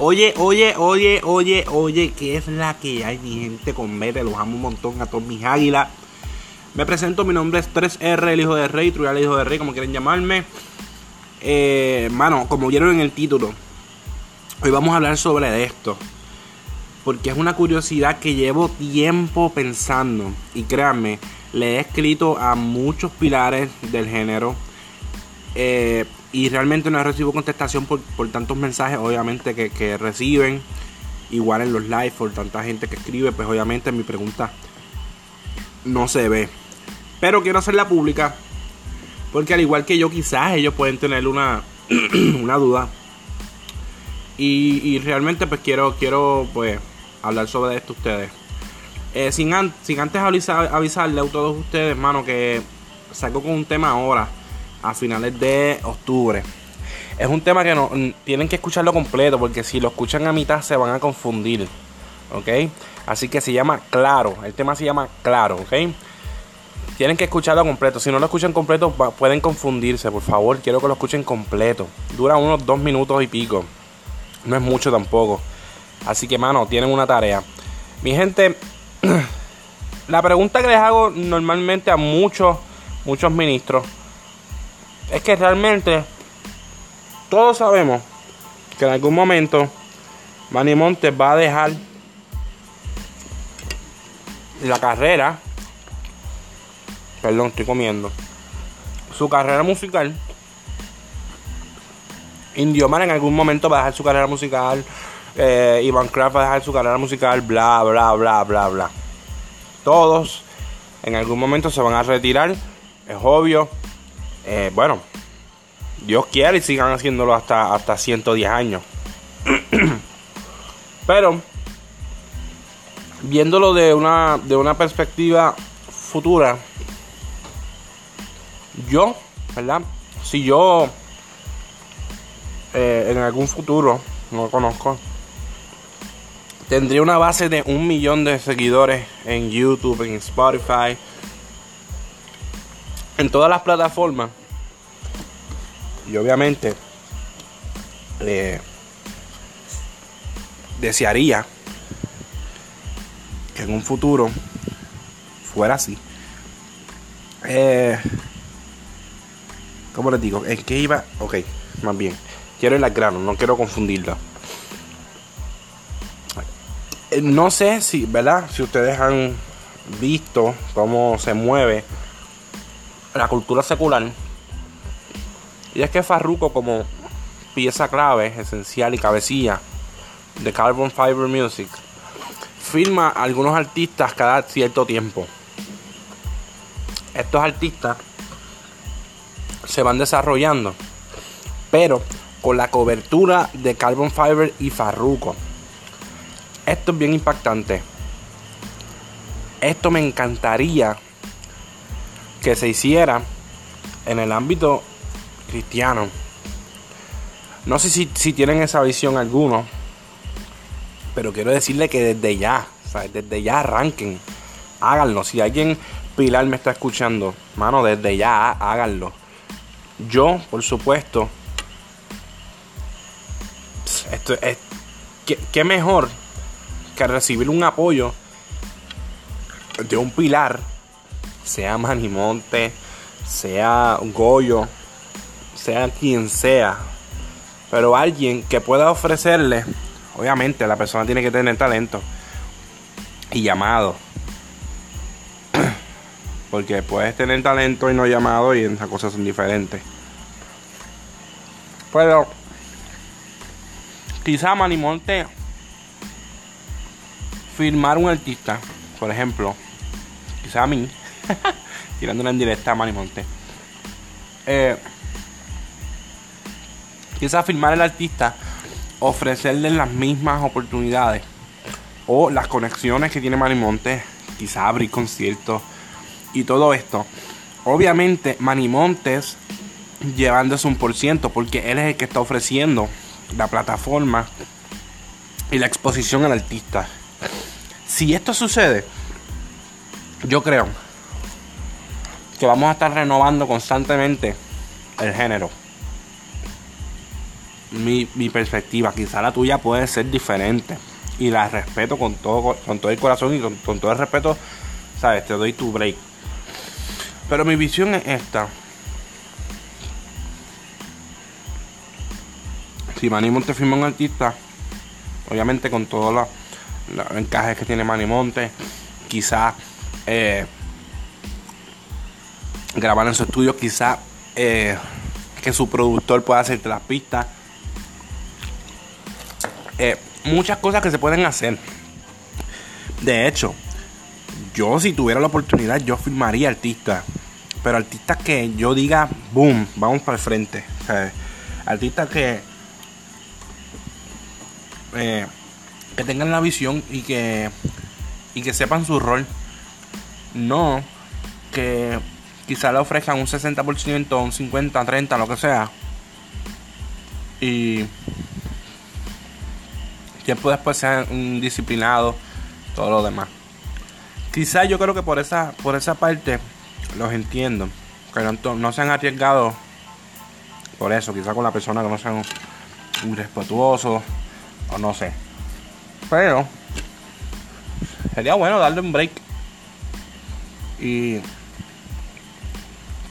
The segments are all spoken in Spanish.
Oye, oye, oye, oye, oye, ¿qué es la que hay, mi gente? Con Mete, los amo un montón a todos mis águilas. Me presento, mi nombre es 3R, el hijo de rey, Truyal, el hijo de rey, como quieren llamarme. Eh, mano, como vieron en el título, hoy vamos a hablar sobre esto. Porque es una curiosidad que llevo tiempo pensando. Y créanme, le he escrito a muchos pilares del género. Eh, y realmente no he recibido contestación por, tantos mensajes, obviamente, que, reciben. Igual en los live, por tanta gente que escribe, pues obviamente mi pregunta no se ve. Pero quiero hacerla pública. Porque al igual que yo, quizás ellos pueden tener una, una duda. Y, realmente pues quiero, quiero pues hablar sobre esto ustedes. Eh, sin, sin antes avisar, avisarle a todos ustedes, hermano, que saco con un tema ahora a finales de octubre. Es un tema que no tienen que escucharlo completo porque si lo escuchan a mitad se van a confundir. ¿Ok? Así que se llama Claro. El tema se llama Claro. ¿Ok? Tienen que escucharlo completo. Si no lo escuchan completo pueden confundirse. Por favor, quiero que lo escuchen completo. Dura unos dos minutos y pico. No es mucho tampoco. Así que, mano, tienen una tarea. Mi gente, la pregunta que les hago normalmente a muchos, muchos ministros es que realmente todos sabemos que en algún momento Manny Montes va a dejar la carrera. Perdón, estoy comiendo. Su carrera musical. Indiomar en algún momento va a dejar su carrera musical. Eh, Iván Kraft va a dejar su carrera musical. Bla, bla, bla, bla, bla. Todos en algún momento se van a retirar. Es obvio. Eh, bueno, Dios quiere y sigan haciéndolo hasta, hasta 110 años. Pero, viéndolo de una, de una perspectiva futura, yo, ¿verdad? Si yo eh, en algún futuro, no lo conozco, tendría una base de un millón de seguidores en YouTube, en Spotify, en todas las plataformas. Y obviamente eh, desearía que en un futuro fuera así. Eh, ¿Cómo les digo? ¿En qué iba? Ok, más bien. Quiero ir al grano, no quiero confundirla. Eh, no sé si, ¿verdad? Si ustedes han visto cómo se mueve la cultura secular y es que Farruko como pieza clave, esencial y cabecilla de Carbon Fiber Music, firma a algunos artistas cada cierto tiempo. Estos artistas se van desarrollando, pero con la cobertura de Carbon Fiber y Farruko. Esto es bien impactante. Esto me encantaría que se hiciera en el ámbito cristiano. No sé si, tienen esa visión alguno, pero quiero decirle que desde ya, desde ya arranquen, háganlo. Si alguien Pilar me está escuchando, mano, desde ya háganlo. Yo, por supuesto, esto es ¿qué, mejor que recibir un apoyo de un pilar, sea Manimonte, sea Goyo, sea quien sea, pero alguien que pueda ofrecerle, obviamente la persona tiene que tener talento y llamado. Porque puedes tener talento y no llamado y esas cosas son diferentes. Pero quizá Manimonte firmar un artista, por ejemplo, quizá a mí, tirando en directa a Manimonte. Eh, Quizás firmar al artista, ofrecerle las mismas oportunidades o las conexiones que tiene Manimonte, quizás abrir conciertos y todo esto. Obviamente Manimontes llevándose un por ciento porque él es el que está ofreciendo la plataforma y la exposición al artista. Si esto sucede, yo creo que vamos a estar renovando constantemente el género. mi, perspectiva. Quizá la tuya puede ser diferente. Y la respeto con todo, con todo el corazón y con, todo el respeto, ¿sabes? Te doy tu break. Pero mi visión es esta. Si Manny Monte firma un artista, obviamente con todos los, encajes que tiene Manny Monte, quizás eh, grabar en su estudio, quizás eh, que su productor pueda hacerte las pistas. Eh, muchas cosas que se pueden hacer. De hecho, yo si tuviera la oportunidad, yo firmaría artistas. Pero artistas que yo diga, boom, vamos para el frente. artistas que eh, que tengan la visión y que, y que sepan su rol. No que quizá le ofrezcan un 60%, un 50, 30, lo que sea. Y tiempo después sean indisciplinados, todo lo demás. Quizá yo creo que por esa, por esa parte los entiendo. Que no, no se han arriesgado por eso, quizá con la persona que no sean irrespetuosos o no sé. Pero sería bueno darle un break y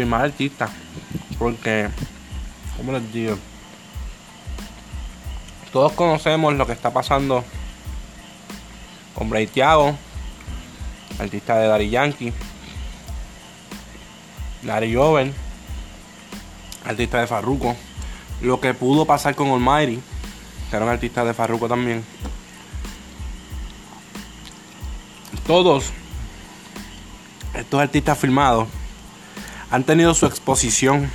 firmar artista. Porque, digo, todos conocemos lo que está pasando con Bray Thiago, artista de Dari Yankee, Dari Joven, artista de Farruko, lo que pudo pasar con Almighty que era un artista de Farruko también. Todos estos artistas filmados han tenido su exposición.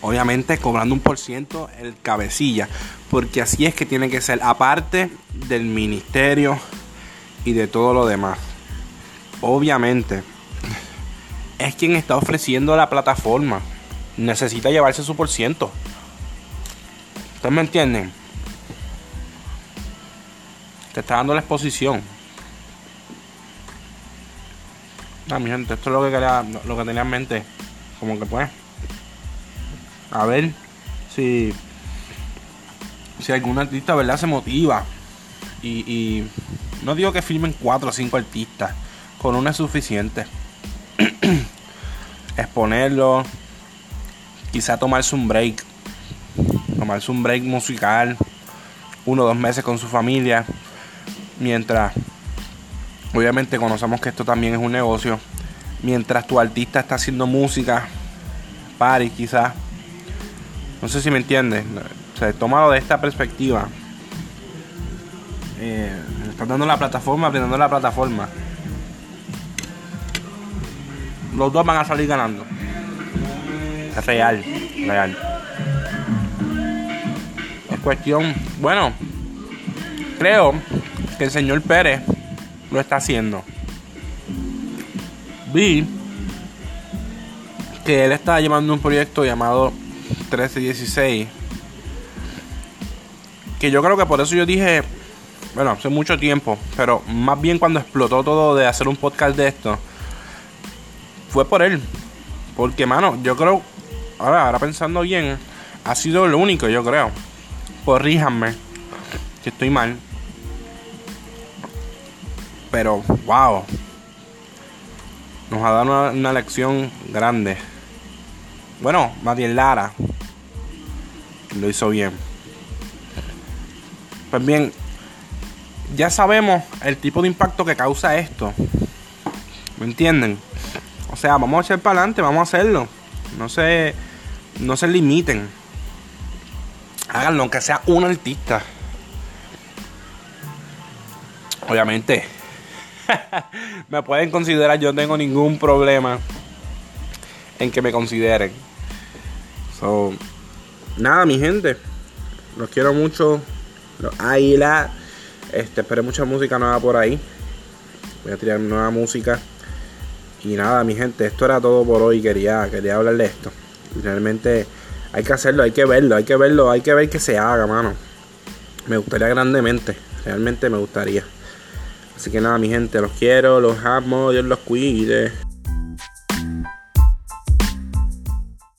Obviamente cobrando un por ciento el cabecilla. Porque así es que tiene que ser. Aparte del ministerio y de todo lo demás. Obviamente. Es quien está ofreciendo la plataforma. Necesita llevarse su por ciento. ¿Ustedes me entienden? Te está dando la exposición. Ah, mi gente, esto es lo que quería, lo que tenía en mente. Como que pues. A ver si. Si algún artista, ¿verdad? Se motiva. Y, y no digo que filmen cuatro o cinco artistas. Con uno es suficiente. Exponerlo. Quizá tomarse un break tomarse un break musical, uno o dos meses con su familia, mientras obviamente conocemos que esto también es un negocio, mientras tu artista está haciendo música, party quizás, no sé si me entiendes, o sea, tomado de esta perspectiva, eh, están dando la plataforma, aprendiendo la plataforma. Los dos van a salir ganando. Es real, real. Cuestión, bueno, creo que el señor Pérez lo está haciendo. Vi que él está llevando un proyecto llamado 1316. Que yo creo que por eso yo dije, bueno, hace mucho tiempo, pero más bien cuando explotó todo de hacer un podcast de esto, fue por él. Porque, mano, yo creo, ahora, ahora pensando bien, ha sido lo único, yo creo corríjanme si estoy mal. Pero, wow. Nos ha dado una, lección grande. Bueno, Matiel Lara lo hizo bien. Pues bien, ya sabemos el tipo de impacto que causa esto. ¿Me entienden? O sea, vamos a echar para adelante, vamos a hacerlo. No se, no se limiten. Háganlo, aunque sea un artista. Obviamente, me pueden considerar, yo no tengo ningún problema en que me consideren. So, nada, mi gente. Los quiero mucho. Los águila. Este, esperé mucha música nueva por ahí. Voy a tirar nueva música. Y nada, mi gente, esto era todo por hoy. Quería, quería hablar de esto. Realmente hay que hacerlo, hay que verlo, hay que verlo, hay que ver que se haga, mano. Me gustaría grandemente, realmente me gustaría. Así que nada, mi gente, los quiero, los amo, Dios los cuide.